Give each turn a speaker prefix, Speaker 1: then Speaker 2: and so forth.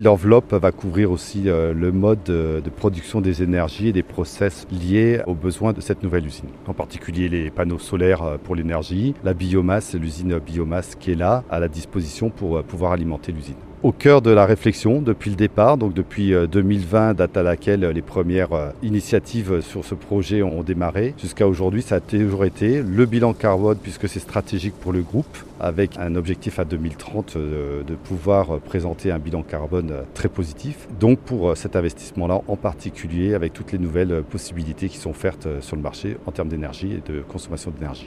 Speaker 1: L'enveloppe va couvrir aussi le mode de production des énergies et des process liés aux besoins de cette nouvelle usine. En particulier les panneaux solaires pour l'énergie, la biomasse, l'usine biomasse qui est là à la disposition pour pouvoir alimenter l'usine au cœur de la réflexion depuis le départ, donc depuis 2020, date à laquelle les premières initiatives sur ce projet ont démarré. Jusqu'à aujourd'hui, ça a toujours été le bilan carbone, puisque c'est stratégique pour le groupe, avec un objectif à 2030 de pouvoir présenter un bilan carbone très positif. Donc pour cet investissement-là, en particulier avec toutes les nouvelles possibilités qui sont offertes sur le marché en termes d'énergie et de consommation d'énergie.